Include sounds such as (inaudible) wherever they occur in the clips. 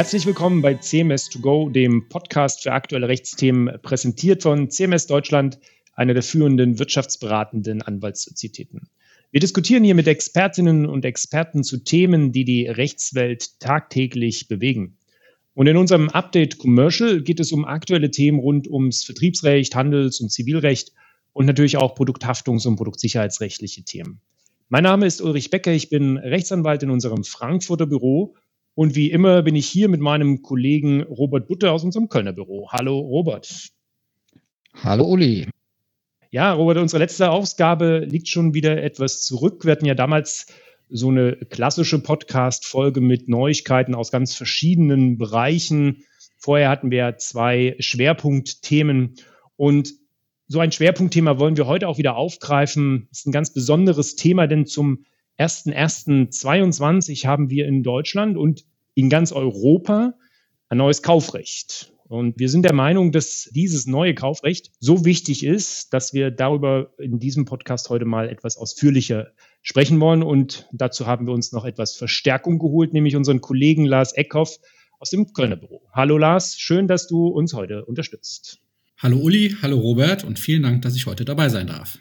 Herzlich willkommen bei CMS 2 Go, dem Podcast für aktuelle Rechtsthemen, präsentiert von CMS Deutschland, einer der führenden wirtschaftsberatenden Anwaltssozietäten. Wir diskutieren hier mit Expertinnen und Experten zu Themen, die die Rechtswelt tagtäglich bewegen. Und in unserem Update Commercial geht es um aktuelle Themen rund ums Vertriebsrecht, Handels- und Zivilrecht und natürlich auch Produkthaftungs- und produktsicherheitsrechtliche Themen. Mein Name ist Ulrich Becker, ich bin Rechtsanwalt in unserem Frankfurter Büro und wie immer bin ich hier mit meinem Kollegen Robert Butter aus unserem Kölner Büro. Hallo Robert. Hallo Uli. Ja, Robert, unsere letzte Ausgabe liegt schon wieder etwas zurück. Wir hatten ja damals so eine klassische Podcast-Folge mit Neuigkeiten aus ganz verschiedenen Bereichen. Vorher hatten wir zwei Schwerpunktthemen und so ein Schwerpunktthema wollen wir heute auch wieder aufgreifen. Das ist ein ganz besonderes Thema, denn zum 1.1.22 haben wir in Deutschland und in ganz Europa ein neues Kaufrecht. Und wir sind der Meinung, dass dieses neue Kaufrecht so wichtig ist, dass wir darüber in diesem Podcast heute mal etwas ausführlicher sprechen wollen. Und dazu haben wir uns noch etwas Verstärkung geholt, nämlich unseren Kollegen Lars Eckhoff aus dem Kölner Büro. Hallo Lars, schön, dass du uns heute unterstützt. Hallo Uli, hallo Robert und vielen Dank, dass ich heute dabei sein darf.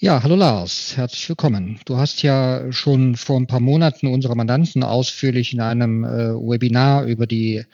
Ja, hallo Lars, herzlich willkommen. Du hast ja schon vor ein paar Monaten unsere Mandanten ausführlich in einem äh, Webinar über die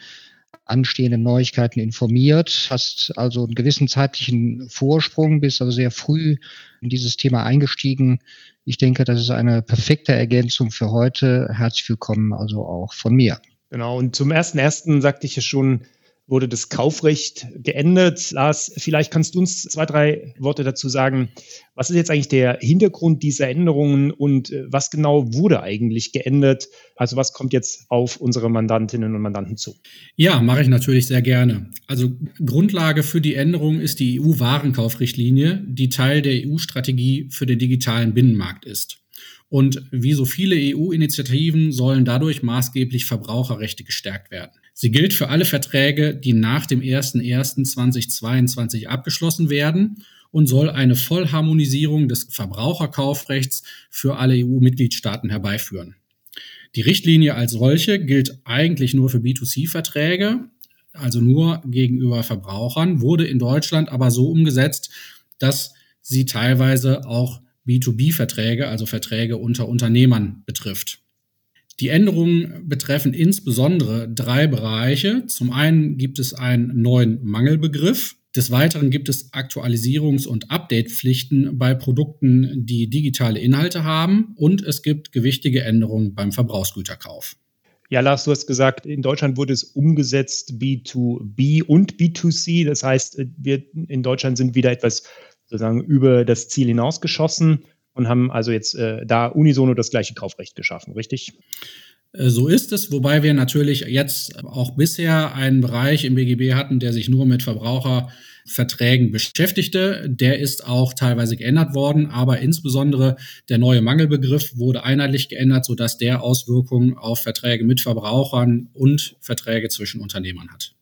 anstehenden Neuigkeiten informiert, hast also einen gewissen zeitlichen Vorsprung, bist also sehr früh in dieses Thema eingestiegen. Ich denke, das ist eine perfekte Ergänzung für heute. Herzlich willkommen also auch von mir. Genau, und zum ersten ersten sagte ich ja schon, wurde das Kaufrecht geändert. Lars, vielleicht kannst du uns zwei, drei Worte dazu sagen. Was ist jetzt eigentlich der Hintergrund dieser Änderungen und äh, was genau wurde eigentlich geändert? Also was kommt jetzt auf unsere Mandantinnen und Mandanten zu? Ja, mache ich natürlich sehr gerne. Also Grundlage für die Änderung ist die EU-Warenkaufrichtlinie, die Teil der EU-Strategie für den digitalen Binnenmarkt ist. Und wie so viele EU-Initiativen sollen dadurch maßgeblich Verbraucherrechte gestärkt werden. Sie gilt für alle Verträge, die nach dem 01.01.2022 abgeschlossen werden und soll eine Vollharmonisierung des Verbraucherkaufrechts für alle EU-Mitgliedstaaten herbeiführen. Die Richtlinie als solche gilt eigentlich nur für B2C-Verträge, also nur gegenüber Verbrauchern, wurde in Deutschland aber so umgesetzt, dass sie teilweise auch B2B-Verträge, also Verträge unter Unternehmern betrifft. Die Änderungen betreffen insbesondere drei Bereiche. Zum einen gibt es einen neuen Mangelbegriff. Des Weiteren gibt es Aktualisierungs- und Update-Pflichten bei Produkten, die digitale Inhalte haben. Und es gibt gewichtige Änderungen beim Verbrauchsgüterkauf. Ja, Lars, du hast gesagt, in Deutschland wurde es umgesetzt B2B und B2C. Das heißt, wir in Deutschland sind wieder etwas sozusagen über das Ziel hinausgeschossen und haben also jetzt äh, da unisono das gleiche Kaufrecht geschaffen, richtig? Äh, so ist es, wobei wir natürlich jetzt auch bisher einen Bereich im BGB hatten, der sich nur mit Verbraucherverträgen beschäftigte. Der ist auch teilweise geändert worden, aber insbesondere der neue Mangelbegriff wurde einheitlich geändert, sodass der Auswirkungen auf Verträge mit Verbrauchern und Verträge zwischen Unternehmern hat.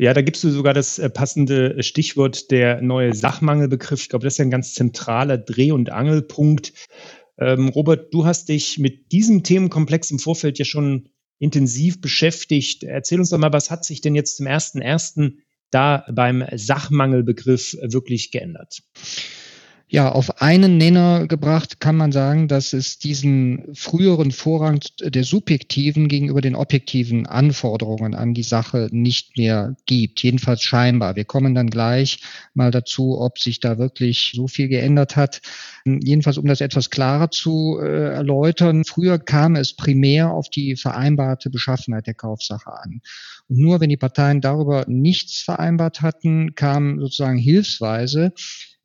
Ja, da gibst du sogar das äh, passende Stichwort, der neue Sachmangelbegriff. Ich glaube, das ist ja ein ganz zentraler Dreh- und Angelpunkt. Ähm, Robert, du hast dich mit diesem Themenkomplex im Vorfeld ja schon intensiv beschäftigt. Erzähl uns doch mal, was hat sich denn jetzt zum ersten ersten da beim Sachmangelbegriff wirklich geändert? Ja, auf einen Nenner gebracht kann man sagen, dass es diesen früheren Vorrang der subjektiven gegenüber den objektiven Anforderungen an die Sache nicht mehr gibt. Jedenfalls scheinbar. Wir kommen dann gleich mal dazu, ob sich da wirklich so viel geändert hat. Jedenfalls, um das etwas klarer zu äh, erläutern, früher kam es primär auf die vereinbarte Beschaffenheit der Kaufsache an. Und nur wenn die Parteien darüber nichts vereinbart hatten, kam sozusagen hilfsweise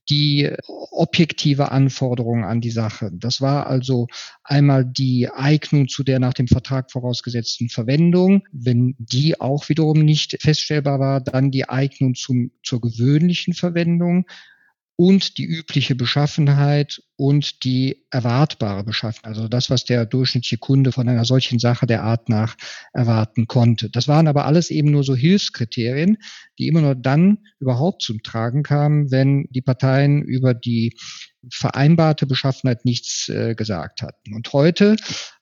die objektive Anforderung an die Sache. Das war also einmal die Eignung zu der nach dem Vertrag vorausgesetzten Verwendung. Wenn die auch wiederum nicht feststellbar war, dann die Eignung zum, zur gewöhnlichen Verwendung und die übliche Beschaffenheit und die erwartbare Beschaffenheit, also das, was der durchschnittliche Kunde von einer solchen Sache der Art nach erwarten konnte. Das waren aber alles eben nur so Hilfskriterien, die immer nur dann überhaupt zum Tragen kamen, wenn die Parteien über die vereinbarte Beschaffenheit nichts äh, gesagt hatten. Und heute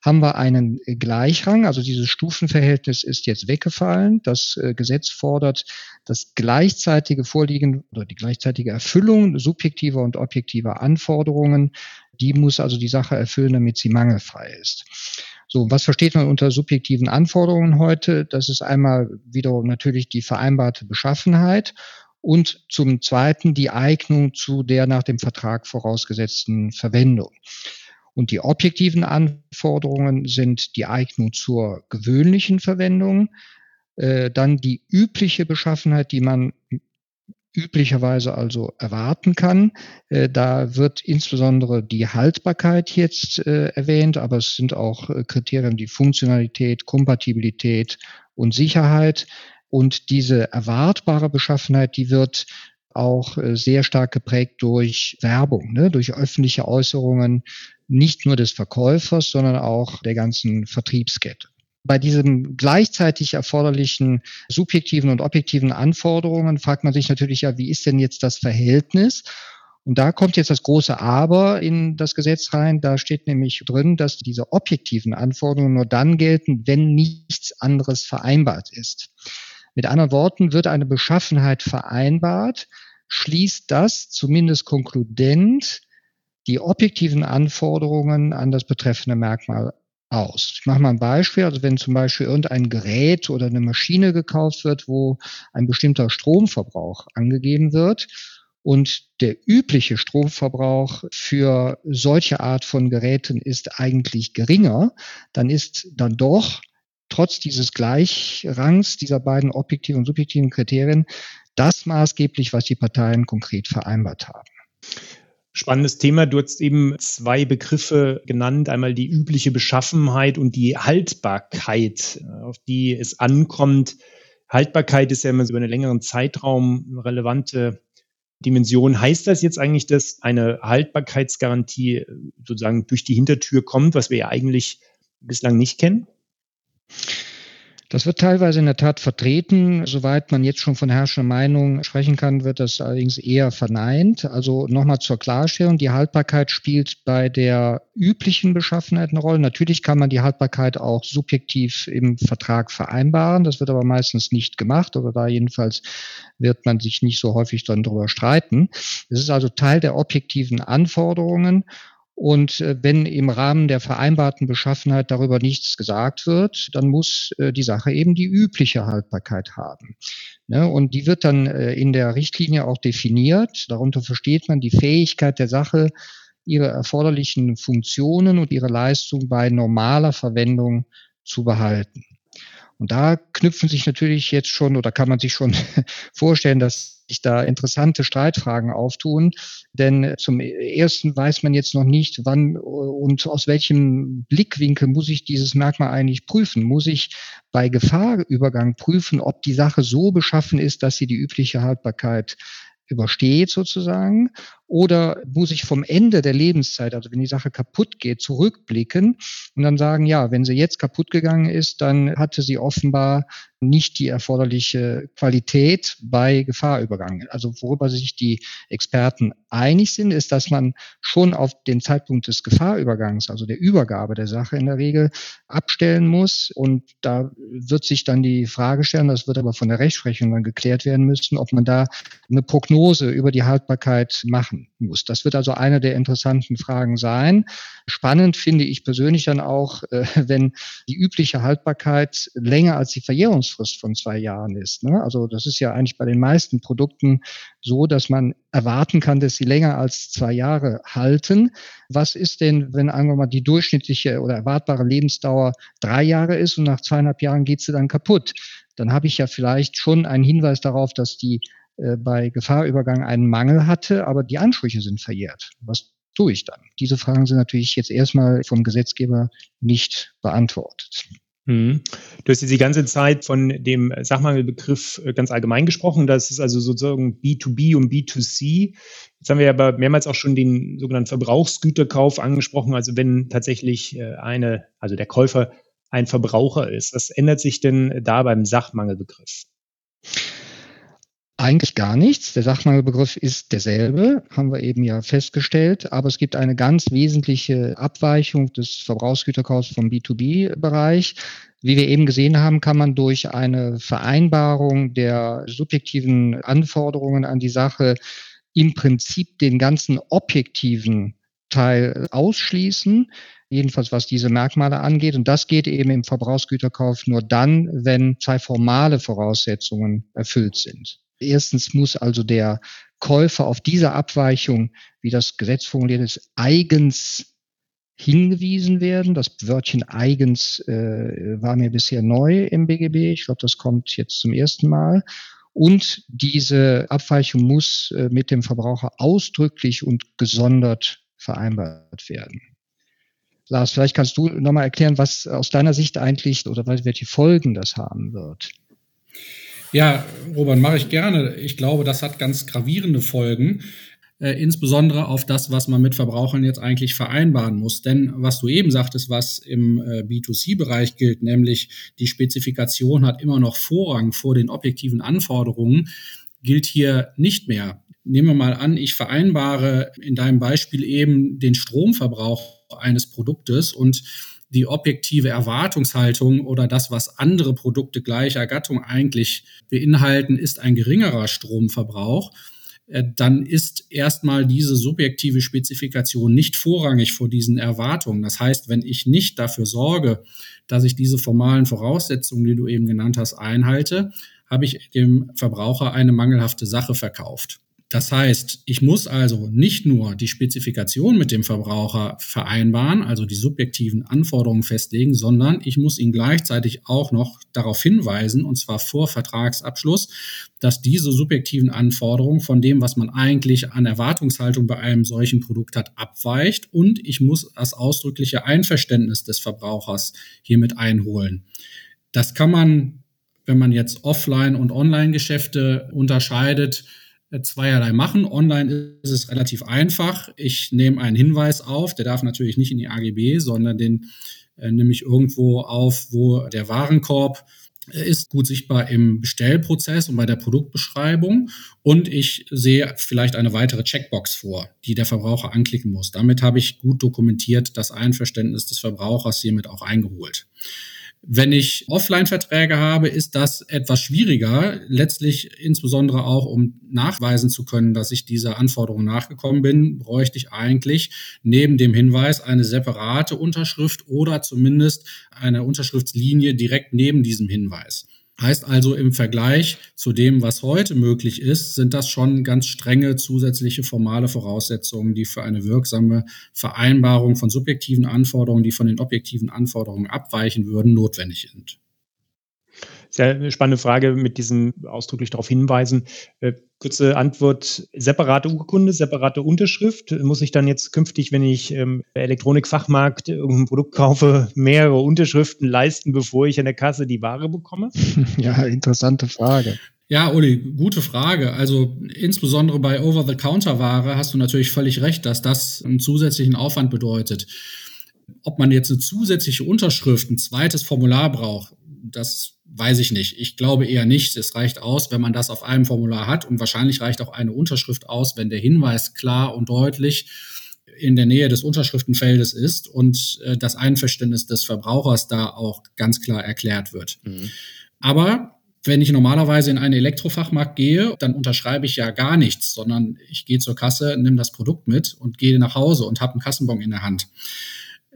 haben wir einen Gleichrang, also dieses Stufenverhältnis ist jetzt weggefallen. Das äh, Gesetz fordert das gleichzeitige Vorliegen oder die gleichzeitige Erfüllung subjektiver und objektiver Anforderungen. Die muss also die Sache erfüllen, damit sie mangelfrei ist. So, was versteht man unter subjektiven Anforderungen heute? Das ist einmal wiederum natürlich die vereinbarte Beschaffenheit und zum Zweiten die Eignung zu der nach dem Vertrag vorausgesetzten Verwendung. Und die objektiven Anforderungen sind die Eignung zur gewöhnlichen Verwendung, äh, dann die übliche Beschaffenheit, die man üblicherweise also erwarten kann. Äh, da wird insbesondere die Haltbarkeit jetzt äh, erwähnt, aber es sind auch äh, Kriterien wie Funktionalität, Kompatibilität und Sicherheit. Und diese erwartbare Beschaffenheit, die wird auch äh, sehr stark geprägt durch Werbung, ne, durch öffentliche Äußerungen, nicht nur des Verkäufers, sondern auch der ganzen Vertriebskette. Bei diesen gleichzeitig erforderlichen subjektiven und objektiven Anforderungen fragt man sich natürlich ja, wie ist denn jetzt das Verhältnis? Und da kommt jetzt das große Aber in das Gesetz rein. Da steht nämlich drin, dass diese objektiven Anforderungen nur dann gelten, wenn nichts anderes vereinbart ist. Mit anderen Worten, wird eine Beschaffenheit vereinbart, schließt das zumindest konkludent die objektiven Anforderungen an das betreffende Merkmal aus. Ich mache mal ein Beispiel. Also wenn zum Beispiel irgendein Gerät oder eine Maschine gekauft wird, wo ein bestimmter Stromverbrauch angegeben wird und der übliche Stromverbrauch für solche Art von Geräten ist eigentlich geringer, dann ist dann doch trotz dieses Gleichrangs dieser beiden objektiven und subjektiven Kriterien das maßgeblich, was die Parteien konkret vereinbart haben. Spannendes Thema. Du hast eben zwei Begriffe genannt. Einmal die übliche Beschaffenheit und die Haltbarkeit, auf die es ankommt. Haltbarkeit ist ja immer über einen längeren Zeitraum eine relevante Dimension. Heißt das jetzt eigentlich, dass eine Haltbarkeitsgarantie sozusagen durch die Hintertür kommt, was wir ja eigentlich bislang nicht kennen? Das wird teilweise in der Tat vertreten. Soweit man jetzt schon von herrschender Meinung sprechen kann, wird das allerdings eher verneint. Also nochmal zur Klarstellung, die Haltbarkeit spielt bei der üblichen Beschaffenheit eine Rolle. Natürlich kann man die Haltbarkeit auch subjektiv im Vertrag vereinbaren. Das wird aber meistens nicht gemacht oder da jedenfalls wird man sich nicht so häufig dann darüber streiten. Es ist also Teil der objektiven Anforderungen und äh, wenn im Rahmen der vereinbarten Beschaffenheit darüber nichts gesagt wird, dann muss äh, die Sache eben die übliche Haltbarkeit haben. Ne? Und die wird dann äh, in der Richtlinie auch definiert. Darunter versteht man die Fähigkeit der Sache, ihre erforderlichen Funktionen und ihre Leistung bei normaler Verwendung zu behalten. Und da knüpfen sich natürlich jetzt schon oder kann man sich schon (laughs) vorstellen, dass sich da interessante Streitfragen auftun. Denn zum ersten weiß man jetzt noch nicht, wann und aus welchem Blickwinkel muss ich dieses Merkmal eigentlich prüfen. Muss ich bei Gefahrübergang prüfen, ob die Sache so beschaffen ist, dass sie die übliche Haltbarkeit übersteht sozusagen oder muss ich vom Ende der Lebenszeit, also wenn die Sache kaputt geht, zurückblicken und dann sagen, ja, wenn sie jetzt kaputt gegangen ist, dann hatte sie offenbar nicht die erforderliche Qualität bei Gefahrübergang. Also worüber sich die Experten einig sind, ist, dass man schon auf den Zeitpunkt des Gefahrübergangs, also der Übergabe der Sache in der Regel, abstellen muss. Und da wird sich dann die Frage stellen, das wird aber von der Rechtsprechung dann geklärt werden müssen, ob man da eine Prognose über die Haltbarkeit machen muss. Das wird also eine der interessanten Fragen sein. Spannend finde ich persönlich dann auch, äh, wenn die übliche Haltbarkeit länger als die Verjährungsfrist von zwei Jahren ist. Ne? Also das ist ja eigentlich bei den meisten Produkten so, dass man erwarten kann, dass sie länger als zwei Jahre halten. Was ist denn, wenn wir mal die durchschnittliche oder erwartbare Lebensdauer drei Jahre ist und nach zweieinhalb Jahren geht sie dann kaputt? Dann habe ich ja vielleicht schon einen Hinweis darauf, dass die äh, bei Gefahrübergang einen Mangel hatte, aber die Ansprüche sind verjährt. Was tue ich dann? Diese Fragen sind natürlich jetzt erstmal vom Gesetzgeber nicht beantwortet. Hm. Du hast jetzt die ganze Zeit von dem Sachmangelbegriff äh, ganz allgemein gesprochen. Das ist also sozusagen B2B und B2C. Jetzt haben wir aber mehrmals auch schon den sogenannten Verbrauchsgüterkauf angesprochen. Also wenn tatsächlich äh, eine, also der Käufer ein Verbraucher ist. Was ändert sich denn da beim Sachmangelbegriff? Eigentlich gar nichts. Der Sachmangelbegriff ist derselbe, haben wir eben ja festgestellt. Aber es gibt eine ganz wesentliche Abweichung des Verbrauchsgüterkaufs vom B2B-Bereich. Wie wir eben gesehen haben, kann man durch eine Vereinbarung der subjektiven Anforderungen an die Sache im Prinzip den ganzen objektiven Teil ausschließen, jedenfalls was diese Merkmale angeht. Und das geht eben im Verbrauchsgüterkauf nur dann, wenn zwei formale Voraussetzungen erfüllt sind. Erstens muss also der Käufer auf diese Abweichung, wie das Gesetz formuliert ist, eigens hingewiesen werden. Das Wörtchen eigens äh, war mir bisher neu im BGB. Ich glaube, das kommt jetzt zum ersten Mal. Und diese Abweichung muss äh, mit dem Verbraucher ausdrücklich und gesondert vereinbart werden. Lars, vielleicht kannst du nochmal erklären, was aus deiner Sicht eigentlich oder welche Folgen das haben wird. Ja, Robert, mache ich gerne. Ich glaube, das hat ganz gravierende Folgen äh, insbesondere auf das, was man mit Verbrauchern jetzt eigentlich vereinbaren muss. Denn was du eben sagtest, was im äh, B2C-Bereich gilt, nämlich die Spezifikation hat immer noch Vorrang vor den objektiven Anforderungen, gilt hier nicht mehr. Nehmen wir mal an, ich vereinbare in deinem Beispiel eben den Stromverbrauch eines Produktes und die objektive Erwartungshaltung oder das, was andere Produkte gleicher Gattung eigentlich beinhalten, ist ein geringerer Stromverbrauch. Äh, dann ist erstmal diese subjektive Spezifikation nicht vorrangig vor diesen Erwartungen. Das heißt, wenn ich nicht dafür sorge, dass ich diese formalen Voraussetzungen, die du eben genannt hast, einhalte, habe ich dem Verbraucher eine mangelhafte Sache verkauft. Das heißt, ich muss also nicht nur die Spezifikation mit dem Verbraucher vereinbaren, also die subjektiven Anforderungen festlegen, sondern ich muss ihn gleichzeitig auch noch darauf hinweisen, und zwar vor Vertragsabschluss, dass diese subjektiven Anforderungen von dem, was man eigentlich an Erwartungshaltung bei einem solchen Produkt hat, abweicht und ich muss das ausdrückliche Einverständnis des Verbrauchers hiermit einholen. Das kann man, wenn man jetzt Offline- und Online-Geschäfte unterscheidet, zweierlei machen. Online ist es relativ einfach. Ich nehme einen Hinweis auf, der darf natürlich nicht in die AGB, sondern den äh, nehme ich irgendwo auf, wo der Warenkorb äh, ist gut sichtbar im Bestellprozess und bei der Produktbeschreibung. Und ich sehe vielleicht eine weitere Checkbox vor, die der Verbraucher anklicken muss. Damit habe ich gut dokumentiert das Einverständnis des Verbrauchers hiermit auch eingeholt. Wenn ich Offline-Verträge habe, ist das etwas schwieriger, letztlich insbesondere auch, um nachweisen zu können, dass ich dieser Anforderung nachgekommen bin, bräuchte ich eigentlich neben dem Hinweis eine separate Unterschrift oder zumindest eine Unterschriftslinie direkt neben diesem Hinweis. Heißt also im Vergleich zu dem, was heute möglich ist, sind das schon ganz strenge zusätzliche formale Voraussetzungen, die für eine wirksame Vereinbarung von subjektiven Anforderungen, die von den objektiven Anforderungen abweichen würden, notwendig sind. Sehr spannende Frage mit diesem ausdrücklich darauf hinweisen. Äh, kurze Antwort, separate Urkunde, separate Unterschrift. Muss ich dann jetzt künftig, wenn ich im Elektronikfachmarkt irgendein Produkt kaufe, mehrere Unterschriften leisten, bevor ich an der Kasse die Ware bekomme? (laughs) Ja, interessante Frage. Ja, Uli, gute Frage. Also insbesondere bei Over-the-Counter-Ware hast du natürlich völlig recht, dass das einen zusätzlichen Aufwand bedeutet. Ob man jetzt eine zusätzliche Unterschrift, ein zweites Formular braucht, das weiß ich nicht. Ich glaube eher nicht. Es reicht aus, wenn man das auf einem Formular hat und wahrscheinlich reicht auch eine Unterschrift aus, wenn der Hinweis klar und deutlich in der Nähe des Unterschriftenfeldes ist und äh, das Einverständnis des Verbrauchers da auch ganz klar erklärt wird. Mhm. Aber wenn ich normalerweise in einen Elektrofachmarkt gehe, dann unterschreibe ich ja gar nichts, sondern ich gehe zur Kasse, nehme das Produkt mit und gehe nach Hause und habe einen Kassenbon in der Hand.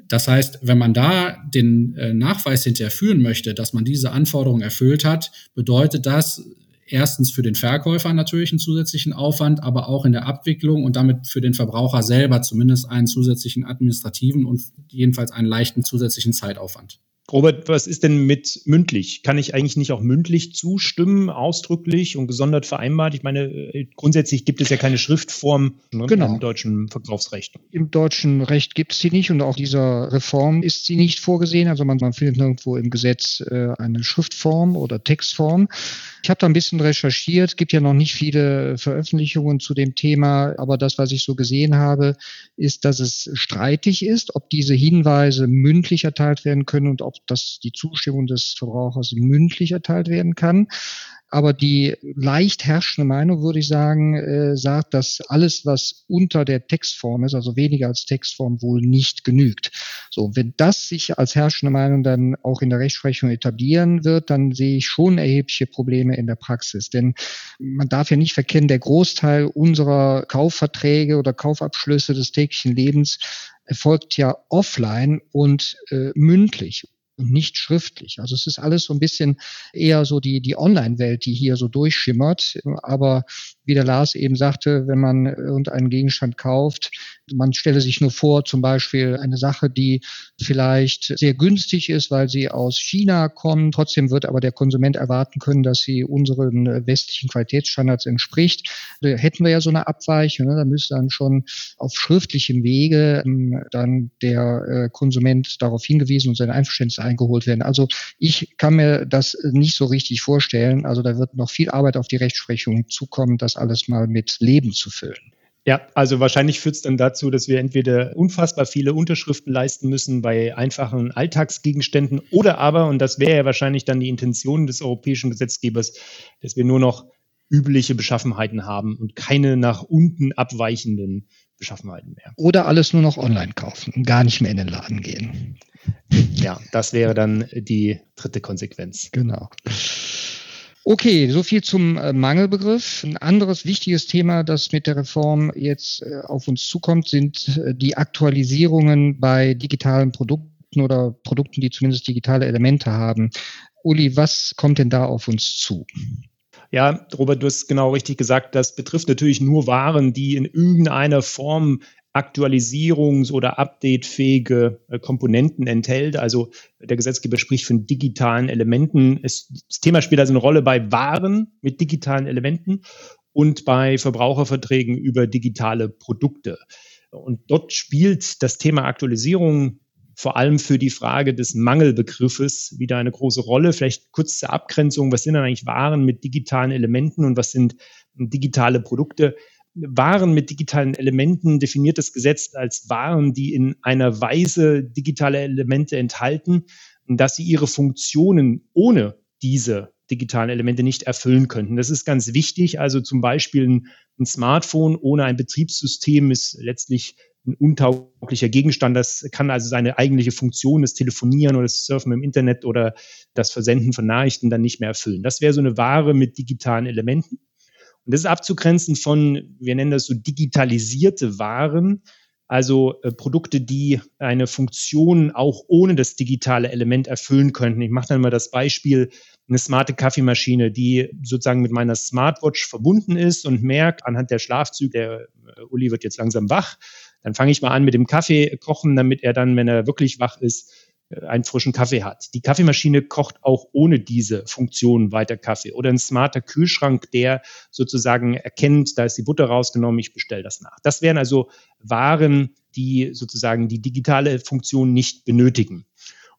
Das heißt, wenn man da den äh, Nachweis hinterher führen möchte, dass man diese Anforderungen erfüllt hat, bedeutet das erstens für den Verkäufer natürlich einen zusätzlichen Aufwand, aber auch in der Abwicklung und damit für den Verbraucher selber zumindest einen zusätzlichen administrativen und jedenfalls einen leichten zusätzlichen Zeitaufwand. Robert, was ist denn mit mündlich? Kann ich eigentlich nicht auch mündlich zustimmen, ausdrücklich und gesondert vereinbart? Ich meine, äh, grundsätzlich gibt es ja keine Schriftform ne, genau. im deutschen Verkaufsrecht. Im deutschen Recht gibt es sie nicht und auch dieser Reform ist sie nicht vorgesehen. Also man, man findet nirgendwo im Gesetz äh, eine Schriftform oder Textform. Ich habe da ein bisschen recherchiert, es gibt ja noch nicht viele Veröffentlichungen zu dem Thema, aber das, was ich so gesehen habe, ist, dass es streitig ist, ob diese Hinweise mündlich erteilt werden können und ob das die Zustimmung des Verbrauchers mündlich erteilt werden kann. Aber die leicht herrschende Meinung, würde ich sagen, äh, sagt, dass alles, was unter der Textform ist, also weniger als Textform, wohl nicht genügt. So, wenn das sich als herrschende Meinung dann auch in der Rechtsprechung etablieren wird, dann sehe ich schon erhebliche Probleme in der Praxis. Denn man darf ja nicht verkennen, der Großteil unserer Kaufverträge oder Kaufabschlüsse des täglichen Lebens erfolgt ja offline und äh, mündlich und nicht schriftlich. Also es ist alles so ein bisschen eher so die, die Online-Welt, die hier so durchschimmert. Aber wie der Lars eben sagte, wenn man irgendeinen Gegenstand kauft, man stelle sich nur vor, zum Beispiel eine Sache, die vielleicht sehr günstig ist, weil sie aus China kommt. Trotzdem wird aber der Konsument erwarten können, dass sie unseren westlichen Qualitätsstandards entspricht. Da hätten wir ja so eine Abweichung. Ne? Da müsste dann schon auf schriftlichem Wege ähm, dann der äh, Konsument darauf hingewiesen und sein Einverständnis eingeholt werden. Also ich kann mir das nicht so richtig vorstellen. Also da wird noch viel Arbeit auf die Rechtsprechung zukommen, das alles mal mit Leben zu füllen. Ja, also wahrscheinlich führt es dann dazu, dass wir entweder unfassbar viele Unterschriften leisten müssen bei einfachen Alltagsgegenständen oder aber, und das wäre ja wahrscheinlich dann die Intention des europäischen Gesetzgebers, dass wir nur noch übliche Beschaffenheiten haben und keine nach unten abweichenden Beschaffenheiten mehr. Oder alles nur noch online kaufen und gar nicht mehr in den Laden gehen. Ja, das wäre dann die dritte Konsequenz. Genau. Okay, so viel zum äh, Mangelbegriff. Ein anderes wichtiges Thema, das mit der Reform jetzt äh, auf uns zukommt, sind äh, die Aktualisierungen bei digitalen Produkten oder Produkten, die zumindest digitale Elemente haben. Uli, was kommt denn da auf uns zu? Ja, Robert, du hast genau richtig gesagt, das betrifft natürlich nur Waren, die in irgendeiner Form aktualisierungs- oder updatefähige äh, Komponenten enthält. Also der Gesetzgeber spricht von digitalen Elementen. Es, das Thema spielt also eine Rolle bei Waren mit digitalen Elementen und bei Verbraucherverträgen über digitale Produkte. Und dort spielt das Thema Aktualisierung vor allem für die Frage des Mangelbegriffes wieder eine große Rolle. Vielleicht kurz zur Abgrenzung, was sind dann eigentlich Waren mit digitalen Elementen und was sind digitale Produkte? Waren mit digitalen Elementen definiert das Gesetz als Waren, die in einer Weise digitale Elemente enthalten, dass sie ihre Funktionen ohne diese digitalen Elemente nicht erfüllen könnten. Das ist ganz wichtig. Also zum Beispiel ein, ein Smartphone ohne ein Betriebssystem ist letztlich ein untauglicher Gegenstand. Das kann also seine eigentliche Funktion, das Telefonieren oder das Surfen im Internet oder das Versenden von Nachrichten dann nicht mehr erfüllen. Das wäre so eine Ware mit digitalen Elementen. Und das ist abzugrenzen von, wir nennen das so digitalisierte Waren, also äh, Produkte, die eine Funktion auch ohne das digitale Element erfüllen könnten. Ich mache dann mal das Beispiel, eine smarte Kaffeemaschine, die sozusagen mit meiner Smartwatch verbunden ist und merkt anhand der Schlafzüge, der äh, Uli wird jetzt langsam wach, dann fange ich mal an mit dem Kaffee kochen, damit er dann, wenn er wirklich wach ist, einen frischen Kaffee hat. Die Kaffeemaschine kocht auch ohne diese Funktion weiter Kaffee. Oder ein smarter Kühlschrank, der sozusagen erkennt, da ist die Butter rausgenommen, ich bestelle das nach. Das wären also Waren, die sozusagen die digitale Funktion nicht benötigen.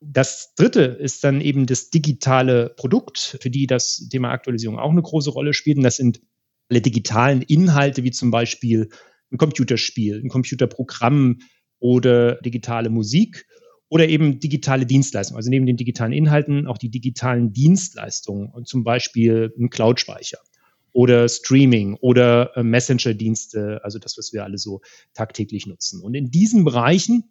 Das dritte ist dann eben das digitale Produkt, für die das Thema Aktualisierung auch eine große Rolle spielt. Und das sind alle digitalen Inhalte, wie zum Beispiel ein Computerspiel, ein Computerprogramm oder digitale Musik oder eben digitale Dienstleistungen. Also neben den digitalen Inhalten auch die digitalen Dienstleistungen, und zum Beispiel ein Cloud-Speicher oder Streaming oder äh, Messenger-Dienste, also das, was wir alle so tagtäglich nutzen. Und in diesen Bereichen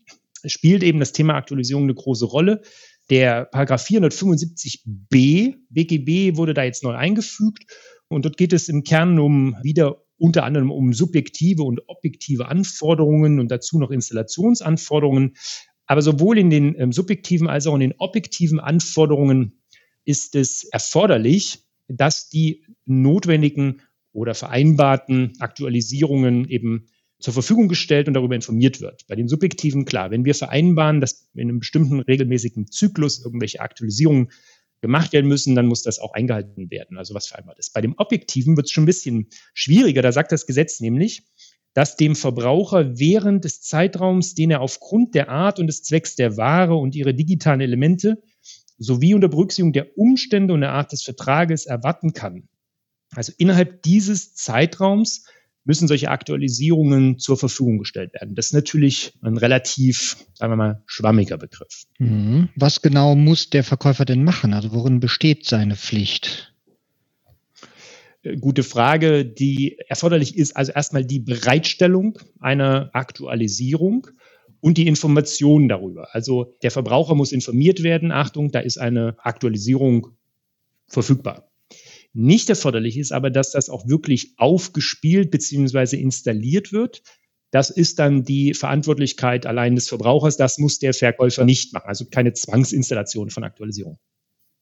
spielt eben das Thema Aktualisierung eine große Rolle. Der Paragraph 475b BGB wurde da jetzt neu eingefügt und dort geht es im Kern um wieder unter anderem um subjektive und objektive Anforderungen und dazu noch Installationsanforderungen. Aber sowohl in den ähm, subjektiven als auch in den objektiven Anforderungen ist es erforderlich, dass die notwendigen oder vereinbarten Aktualisierungen eben zur Verfügung gestellt und darüber informiert wird. Bei den subjektiven, klar, wenn wir vereinbaren, dass in einem bestimmten regelmäßigen Zyklus irgendwelche Aktualisierungen gemacht werden müssen, dann muss das auch eingehalten werden, also was vereinbart ist. Bei dem objektiven wird es schon ein bisschen schwieriger. Da sagt das Gesetz nämlich, dass dem Verbraucher während des Zeitraums, den er aufgrund der Art und des Zwecks der Ware und ihre digitalen Elemente sowie unter Berücksichtigung der Umstände und der Art des Vertrages erwarten kann. Also innerhalb dieses Zeitraums müssen solche Aktualisierungen zur Verfügung gestellt werden. Das ist natürlich ein relativ, sagen wir mal, schwammiger Begriff. Mhm. Was genau muss der Verkäufer denn machen? Also worin besteht seine Pflicht? Gute Frage, die erforderlich ist. Also erstmal die Bereitstellung einer Aktualisierung und die Information darüber. Also der Verbraucher muss informiert werden. Achtung, da ist eine Aktualisierung verfügbar. Nicht erforderlich ist aber, dass das auch wirklich aufgespielt bzw. installiert wird. Das ist dann die Verantwortlichkeit allein des Verbrauchers. Das muss der Verkäufer nicht machen. Also keine Zwangsinstallation von Aktualisierung.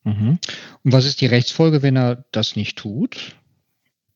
Mhm. Und was ist die Rechtsfolge, wenn er das nicht tut?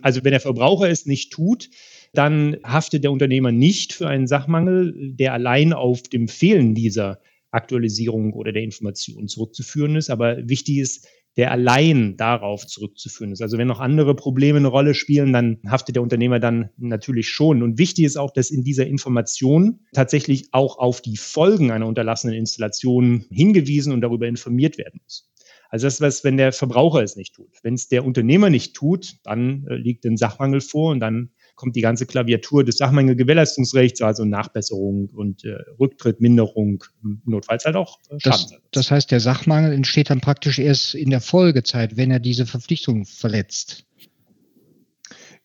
Also wenn der Verbraucher es nicht tut, dann haftet der Unternehmer nicht für einen Sachmangel, der allein auf dem Fehlen dieser Aktualisierung oder der Information zurückzuführen ist. Aber wichtig ist, der allein darauf zurückzuführen ist. Also wenn noch andere Probleme eine Rolle spielen, dann haftet der Unternehmer dann natürlich schon. Und wichtig ist auch, dass in dieser Information tatsächlich auch auf die Folgen einer unterlassenen Installation hingewiesen und darüber informiert werden muss. Also das ist was, wenn der Verbraucher es nicht tut. Wenn es der Unternehmer nicht tut, dann äh, liegt ein Sachmangel vor und dann kommt die ganze Klaviatur des Sachmangelgewährleistungsrechts, also Nachbesserung und äh, Rücktritt, Minderung, notfalls halt auch äh, das, das heißt, der Sachmangel entsteht dann praktisch erst in der Folgezeit, wenn er diese Verpflichtung verletzt.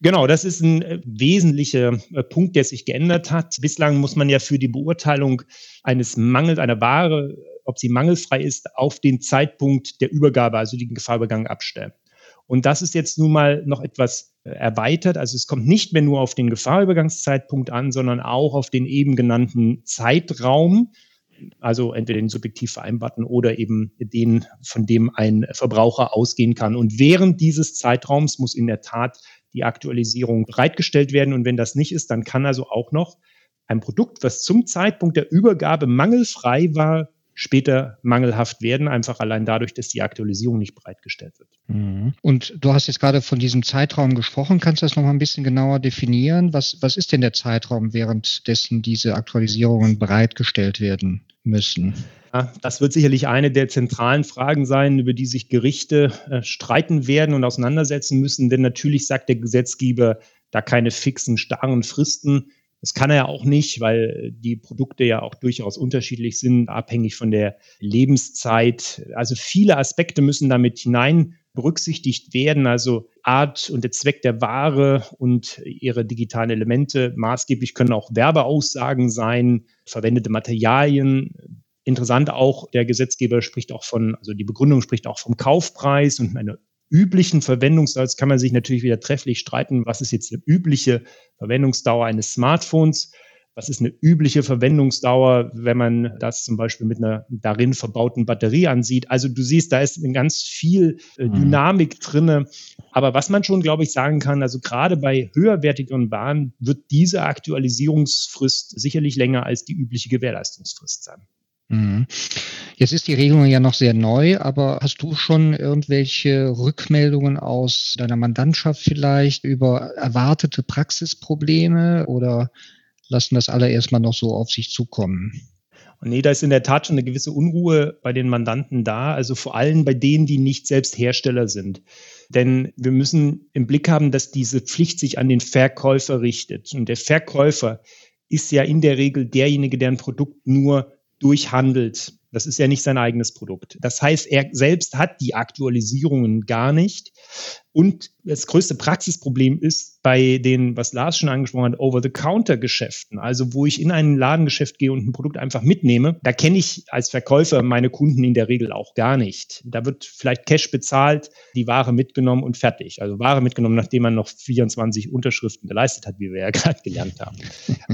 Genau, das ist ein äh, wesentlicher äh, Punkt, der sich geändert hat. Bislang muss man ja für die Beurteilung eines Mangels einer Ware ob sie mangelfrei ist, auf den Zeitpunkt der Übergabe, also den Gefahrübergang abstellen. Und das ist jetzt nun mal noch etwas äh, erweitert. Also es kommt nicht mehr nur auf den Gefahrübergangszeitpunkt an, sondern auch auf den eben genannten Zeitraum, also entweder den subjektiv vereinbarten oder eben den, von dem ein Verbraucher ausgehen kann. Und während dieses Zeitraums muss in der Tat die Aktualisierung bereitgestellt werden. Und wenn das nicht ist, dann kann also auch noch ein Produkt, was zum Zeitpunkt der Übergabe mangelfrei war, später mangelhaft werden, einfach allein dadurch, dass die Aktualisierung nicht bereitgestellt wird. Mhm. Und du hast jetzt gerade von diesem Zeitraum gesprochen. Kannst du das noch mal ein bisschen genauer definieren? Was, was ist denn der Zeitraum, währenddessen diese Aktualisierungen bereitgestellt werden müssen? Ja, das wird sicherlich eine der zentralen Fragen sein, über die sich Gerichte äh, streiten werden und auseinandersetzen müssen. Denn natürlich sagt der Gesetzgeber da keine fixen, starren Fristen das kann er ja auch nicht, weil die Produkte ja auch durchaus unterschiedlich sind, abhängig von der Lebenszeit. Also viele Aspekte müssen damit hinein berücksichtigt werden, also Art und der Zweck der Ware und ihre digitalen Elemente. Maßgeblich können auch Werbeaussagen sein, verwendete Materialien. Interessant auch, der Gesetzgeber spricht auch von, also die Begründung spricht auch vom Kaufpreis und eine üblichen Verwendungsdauer, jetzt kann man sich natürlich wieder trefflich streiten, was ist jetzt die übliche Verwendungsdauer eines Smartphones? Was ist eine übliche Verwendungsdauer, wenn man das zum Beispiel mit einer darin verbauten Batterie ansieht? Also du siehst, da ist ganz viel äh, mhm. Dynamik drinne. Aber was man schon, glaube ich, sagen kann, also gerade bei höherwertigeren Bahnen wird diese Aktualisierungsfrist sicherlich länger als die übliche Gewährleistungsfrist sein. Mhm. Jetzt ist die Regelung ja noch sehr neu, aber hast du schon irgendwelche Rückmeldungen aus deiner Mandantschaft vielleicht über erwartete Praxisprobleme oder lassen das alle erstmal noch so auf sich zukommen? Nee, da ist in der Tat schon eine gewisse Unruhe bei den Mandanten da, also vor allem bei denen, die nicht selbst Hersteller sind. Denn wir müssen im Blick haben, dass diese Pflicht sich an den Verkäufer richtet. Und der Verkäufer ist ja in der Regel derjenige, der ein Produkt nur durchhandelt. Das ist ja nicht sein eigenes Produkt. Das heißt, er selbst hat die Aktualisierungen gar nicht. Und das größte Praxisproblem ist bei den, was Lars schon angesprochen hat, Over-the-Counter-Geschäften. Also wo ich in ein Ladengeschäft gehe und ein Produkt einfach mitnehme, da kenne ich als Verkäufer meine Kunden in der Regel auch gar nicht. Da wird vielleicht Cash bezahlt, die Ware mitgenommen und fertig. Also Ware mitgenommen, nachdem man noch 24 Unterschriften geleistet hat, wie wir ja (laughs) gerade gelernt haben.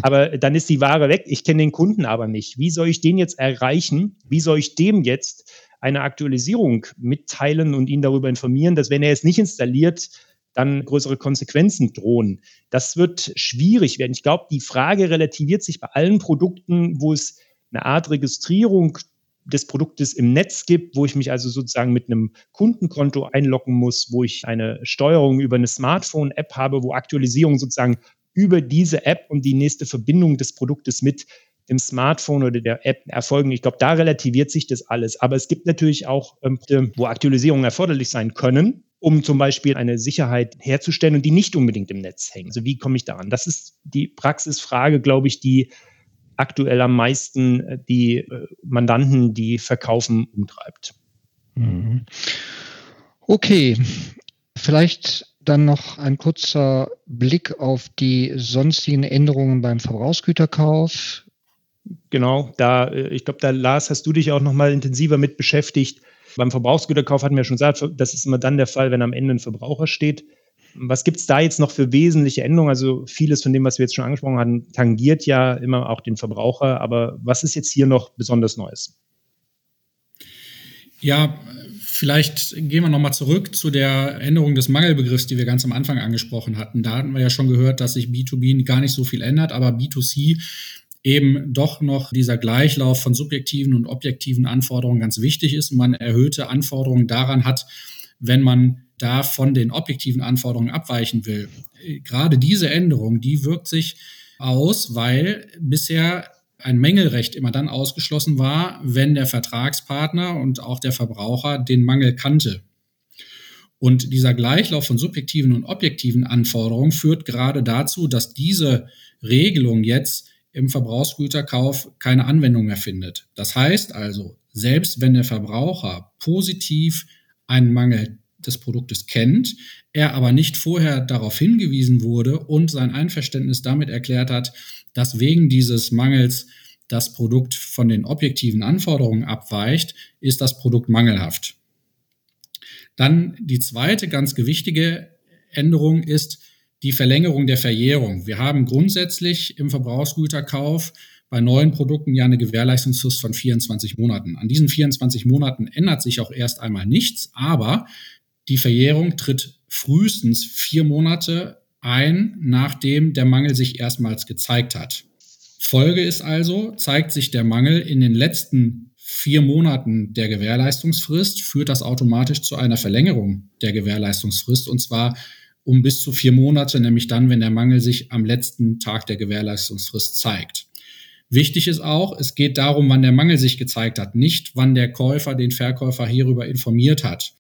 Aber dann ist die Ware weg. Ich kenne den Kunden aber nicht. Wie soll ich den jetzt erreichen? Wie soll ich dem jetzt eine Aktualisierung mitteilen und ihn darüber informieren, dass wenn er es nicht installiert, dann größere Konsequenzen drohen. Das wird schwierig werden. Ich glaube, die Frage relativiert sich bei allen Produkten, wo es eine Art Registrierung des Produktes im Netz gibt, wo ich mich also sozusagen mit einem Kundenkonto einloggen muss, wo ich eine Steuerung über eine Smartphone-App habe, wo Aktualisierung sozusagen über diese App und die nächste Verbindung des Produktes mit dem Smartphone oder der App erfolgen. Ich glaube, da relativiert sich das alles. Aber es gibt natürlich auch ähm, wo Aktualisierungen erforderlich sein können, um zum Beispiel eine Sicherheit herzustellen und die nicht unbedingt im Netz hängen. Also wie komme ich daran? Das ist die Praxisfrage, glaube ich, die aktuell am meisten äh, die äh, Mandanten, die verkaufen, umtreibt. Mhm. Okay, vielleicht dann noch ein kurzer Blick auf die sonstigen Änderungen beim Verbrauchsgüterkauf. Genau, da, äh, ich glaube, da Lars, hast du dich auch noch mal intensiver mit beschäftigt. Beim Verbrauchsgüterkauf hatten wir schon gesagt, das ist immer dann der Fall, wenn am Ende ein Verbraucher steht. Was gibt es da jetzt noch für wesentliche Änderungen? Also vieles von dem, was wir jetzt schon angesprochen haben, tangiert ja immer auch den Verbraucher. Aber was ist jetzt hier noch besonders Neues? Ja, vielleicht gehen wir nochmal zurück zu der Änderung des Mangelbegriffs, die wir ganz am Anfang angesprochen hatten. Da hatten wir ja schon gehört, dass sich B2B gar nicht so viel ändert, aber B2C eben doch noch dieser Gleichlauf von subjektiven und objektiven Anforderungen ganz wichtig ist und man erhöhte Anforderungen daran hat, wenn man da von den objektiven Anforderungen abweichen will. Gerade diese Änderung, die wirkt sich aus, weil bisher ein Mängelrecht immer dann ausgeschlossen war, wenn der Vertragspartner und auch der Verbraucher den Mangel kannte. Und dieser Gleichlauf von subjektiven und objektiven Anforderungen führt gerade dazu, dass diese Regelung jetzt im Verbrauchsgüterkauf keine Anwendung mehr findet. Das heißt also, selbst wenn der Verbraucher positiv einen Mangel des Produktes kennt, er aber nicht vorher darauf hingewiesen wurde und sein Einverständnis damit erklärt hat, dass wegen dieses Mangels das Produkt von den objektiven Anforderungen abweicht, ist das Produkt mangelhaft. Dann die zweite ganz gewichtige Änderung ist die Verlängerung der Verjährung. Wir haben grundsätzlich im Verbrauchsgüterkauf bei neuen Produkten ja eine Gewährleistungsfrist von 24 Monaten. An diesen 24 Monaten ändert sich auch erst einmal nichts, aber die Verjährung tritt frühestens vier Monate ein, nachdem der Mangel sich erstmals gezeigt hat. Folge ist also, zeigt sich der Mangel in den letzten vier Monaten der Gewährleistungsfrist, führt das automatisch zu einer Verlängerung der Gewährleistungsfrist und zwar um bis zu vier Monate, nämlich dann, wenn der Mangel sich am letzten Tag der Gewährleistungsfrist zeigt. Wichtig ist auch, es geht darum, wann der Mangel sich gezeigt hat, nicht wann der Käufer den Verkäufer hierüber informiert hat.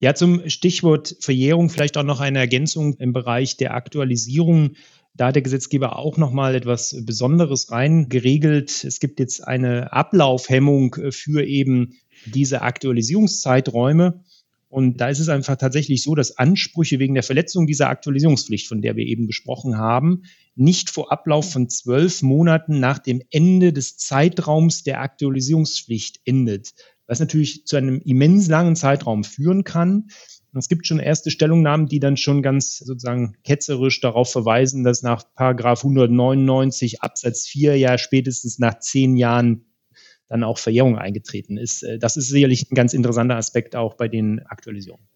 Ja, zum Stichwort Verjährung vielleicht auch noch eine Ergänzung im Bereich der Aktualisierung. Da hat der Gesetzgeber auch nochmal etwas Besonderes rein geregelt. Es gibt jetzt eine Ablaufhemmung für eben diese Aktualisierungszeiträume. Und da ist es einfach tatsächlich so, dass Ansprüche wegen der Verletzung dieser Aktualisierungspflicht, von der wir eben gesprochen haben, nicht vor Ablauf von zwölf Monaten nach dem Ende des Zeitraums der Aktualisierungspflicht endet was natürlich zu einem immens langen Zeitraum führen kann. Es gibt schon erste Stellungnahmen, die dann schon ganz sozusagen ketzerisch darauf verweisen, dass nach Paragraph 199 Absatz 4 ja spätestens nach zehn Jahren dann auch Verjährung eingetreten ist. Äh, das ist sicherlich ein ganz interessanter Aspekt auch bei den Aktualisierungen.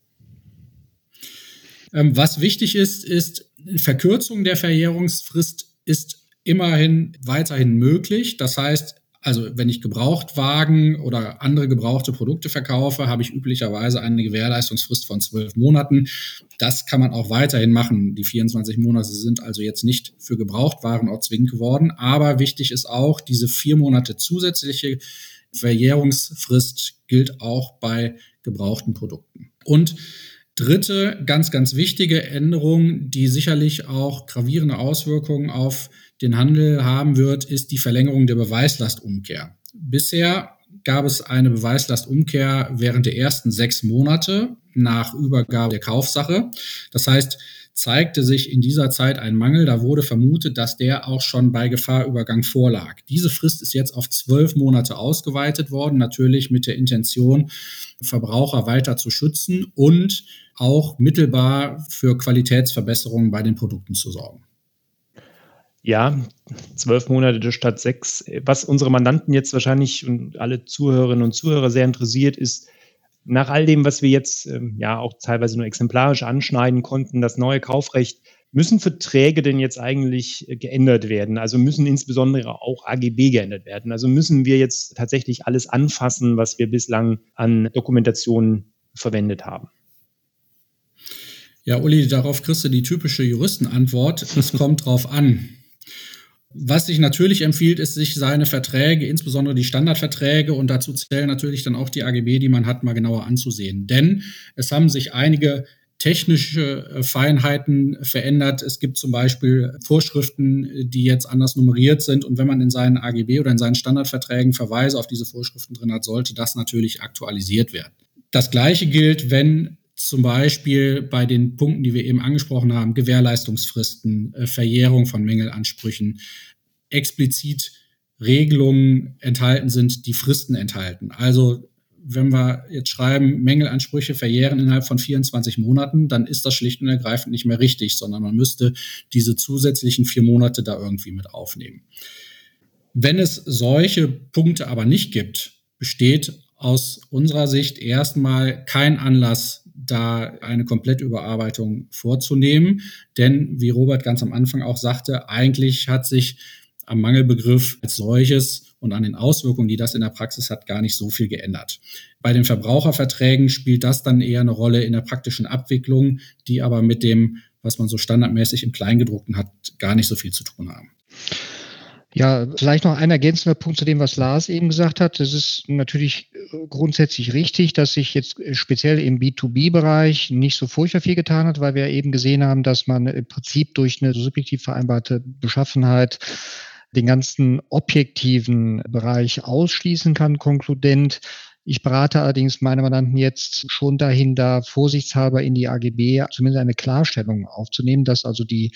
Ähm, was wichtig ist, ist, Verkürzung der Verjährungsfrist ist immerhin weiterhin möglich. Das heißt, also wenn ich Gebrauchtwagen oder andere gebrauchte Produkte verkaufe, habe ich üblicherweise eine Gewährleistungsfrist von zwölf Monaten. Das kann man auch weiterhin machen. Die 24 Monate sind also jetzt nicht für Gebrauchtwaren auch zwingend geworden. Aber wichtig ist auch, diese vier Monate zusätzliche Verjährungsfrist gilt auch bei gebrauchten Produkten. Und dritte, ganz, ganz wichtige Änderung, die sicherlich auch gravierende Auswirkungen auf den Handel haben wird, ist die Verlängerung der Beweislastumkehr. Bisher gab es eine Beweislastumkehr während der ersten sechs Monate nach Übergabe der Kaufsache. Das heißt, zeigte sich in dieser Zeit ein Mangel, da wurde vermutet, dass der auch schon bei Gefahrübergang vorlag. Diese Frist ist jetzt auf zwölf Monate ausgeweitet worden, natürlich mit der Intention, Verbraucher weiter zu schützen und auch mittelbar für Qualitätsverbesserungen bei den Produkten zu sorgen. Ja, zwölf Monate statt sechs. Was unsere Mandanten jetzt wahrscheinlich und alle Zuhörerinnen und Zuhörer sehr interessiert, ist, nach all dem, was wir jetzt ähm, ja auch teilweise nur exemplarisch anschneiden konnten, das neue Kaufrecht, müssen Verträge denn jetzt eigentlich äh, geändert werden? Also müssen insbesondere auch AGB geändert werden? Also müssen wir jetzt tatsächlich alles anfassen, was wir bislang an Dokumentation verwendet haben? Ja, Uli, darauf kriegst du die typische Juristenantwort. Es kommt drauf an. Was sich natürlich empfiehlt, ist, sich seine Verträge, insbesondere die Standardverträge und dazu zählen natürlich dann auch die AGB, die man hat, mal genauer anzusehen. Denn es haben sich einige technische äh, Feinheiten verändert. Es gibt zum Beispiel Vorschriften, die jetzt anders nummeriert sind. Und wenn man in seinen AGB oder in seinen Standardverträgen Verweise auf diese Vorschriften drin hat, sollte das natürlich aktualisiert werden. Das Gleiche gilt, wenn zum Beispiel bei den Punkten, die wir eben angesprochen haben, Gewährleistungsfristen, äh, Verjährung von Mängelansprüchen, explizit Regelungen enthalten sind, die Fristen enthalten. Also wenn wir jetzt schreiben, Mängelansprüche verjähren innerhalb von 24 Monaten, dann ist das schlicht und ergreifend nicht mehr richtig, sondern man müsste diese zusätzlichen vier Monate da irgendwie mit aufnehmen. Wenn es solche Punkte aber nicht gibt, besteht aus unserer Sicht erstmal kein Anlass, da eine Komplettüberarbeitung vorzunehmen. Denn, wie Robert ganz am Anfang auch sagte, eigentlich hat sich am Mangelbegriff als solches und an den Auswirkungen, die das in der Praxis hat, gar nicht so viel geändert. Bei den Verbraucherverträgen spielt das dann eher eine Rolle in der praktischen Abwicklung, die aber mit dem, was man so standardmäßig im Kleingedruckten hat, gar nicht so viel zu tun haben. Ja, vielleicht noch ein ergänzender Punkt zu dem, was Lars eben gesagt hat. Es ist natürlich äh, grundsätzlich richtig, dass sich jetzt äh, speziell im B2B-Bereich nicht so furchtbar viel getan hat, weil wir eben gesehen haben, dass man im Prinzip durch eine subjektiv vereinbarte Beschaffenheit den ganzen objektiven Bereich ausschließen kann, konkludent. Ich berate allerdings meine Mandanten jetzt schon dahin, da vorsichtshalber in die AGB zumindest eine Klarstellung aufzunehmen, dass also die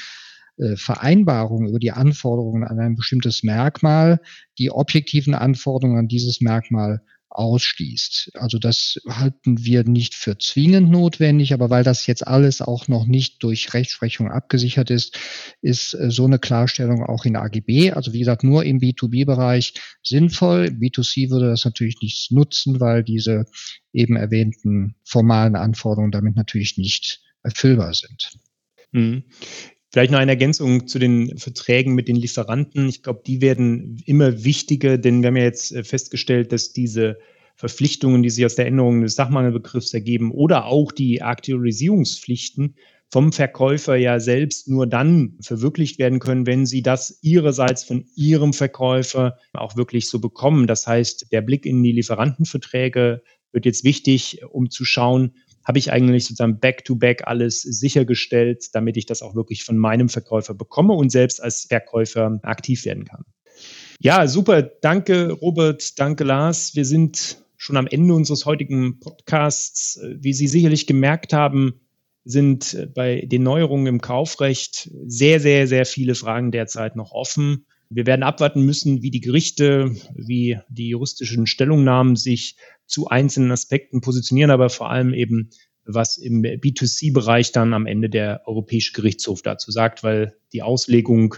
Vereinbarung über die Anforderungen an ein bestimmtes Merkmal die objektiven Anforderungen an dieses Merkmal ausschließt. Also das halten wir nicht für zwingend notwendig, aber weil das jetzt alles auch noch nicht durch Rechtsprechung abgesichert ist, ist äh, so eine Klarstellung auch in AGB, also wie gesagt, nur im B2B-Bereich sinnvoll. B2C würde das natürlich nichts nutzen, weil diese eben erwähnten formalen Anforderungen damit natürlich nicht erfüllbar sind. Vielleicht noch eine Ergänzung zu den Verträgen mit den Lieferanten. Ich glaube, die werden immer wichtiger, denn wir haben ja jetzt äh, festgestellt, dass diese Verpflichtungen, die sich aus der Änderung des Sachmangelbegriffs ergeben oder auch die Aktualisierungspflichten vom Verkäufer ja selbst nur dann verwirklicht werden können, wenn sie das ihrerseits von ihrem Verkäufer auch wirklich so bekommen. Das heißt, der Blick in die Lieferantenverträge wird jetzt wichtig, um zu schauen, habe ich eigentlich sozusagen back-to-back -back alles sichergestellt, damit ich das auch wirklich von meinem Verkäufer bekomme und selbst als Verkäufer aktiv werden kann. Ja, super. Danke, Robert. Danke, Lars. Wir sind schon am Ende unseres heutigen Podcasts. Wie Sie sicherlich gemerkt haben, sind bei den Neuerungen im Kaufrecht sehr, sehr, sehr viele Fragen derzeit noch offen. Wir werden abwarten müssen, wie die Gerichte, wie die juristischen Stellungnahmen sich zu einzelnen Aspekten positionieren, aber vor allem eben, was im B2C-Bereich dann am Ende der Europäische Gerichtshof dazu sagt, weil die Auslegung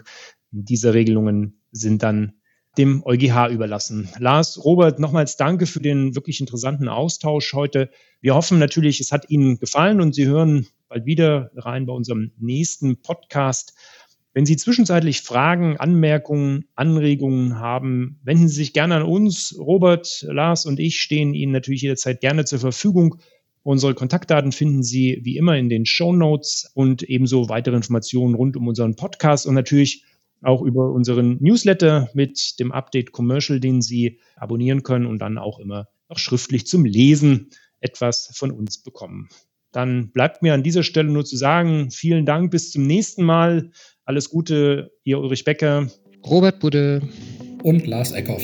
dieser Regelungen sind dann dem EuGH überlassen. Lars, Robert, nochmals danke für den wirklich interessanten Austausch heute. Wir hoffen natürlich, es hat Ihnen gefallen und Sie hören bald wieder rein bei unserem nächsten Podcast. Wenn Sie zwischenzeitlich Fragen, Anmerkungen, Anregungen haben, wenden Sie sich gerne an uns. Robert, Lars und ich stehen Ihnen natürlich jederzeit gerne zur Verfügung. Unsere Kontaktdaten finden Sie wie immer in den Show Notes und ebenso weitere Informationen rund um unseren Podcast und natürlich auch über unseren Newsletter mit dem Update Commercial, den Sie abonnieren können und dann auch immer noch schriftlich zum Lesen etwas von uns bekommen. Dann bleibt mir an dieser Stelle nur zu sagen, vielen Dank, bis zum nächsten Mal. Alles Gute, ihr Ulrich Becker. Robert Budde. Und Lars Eckhoff.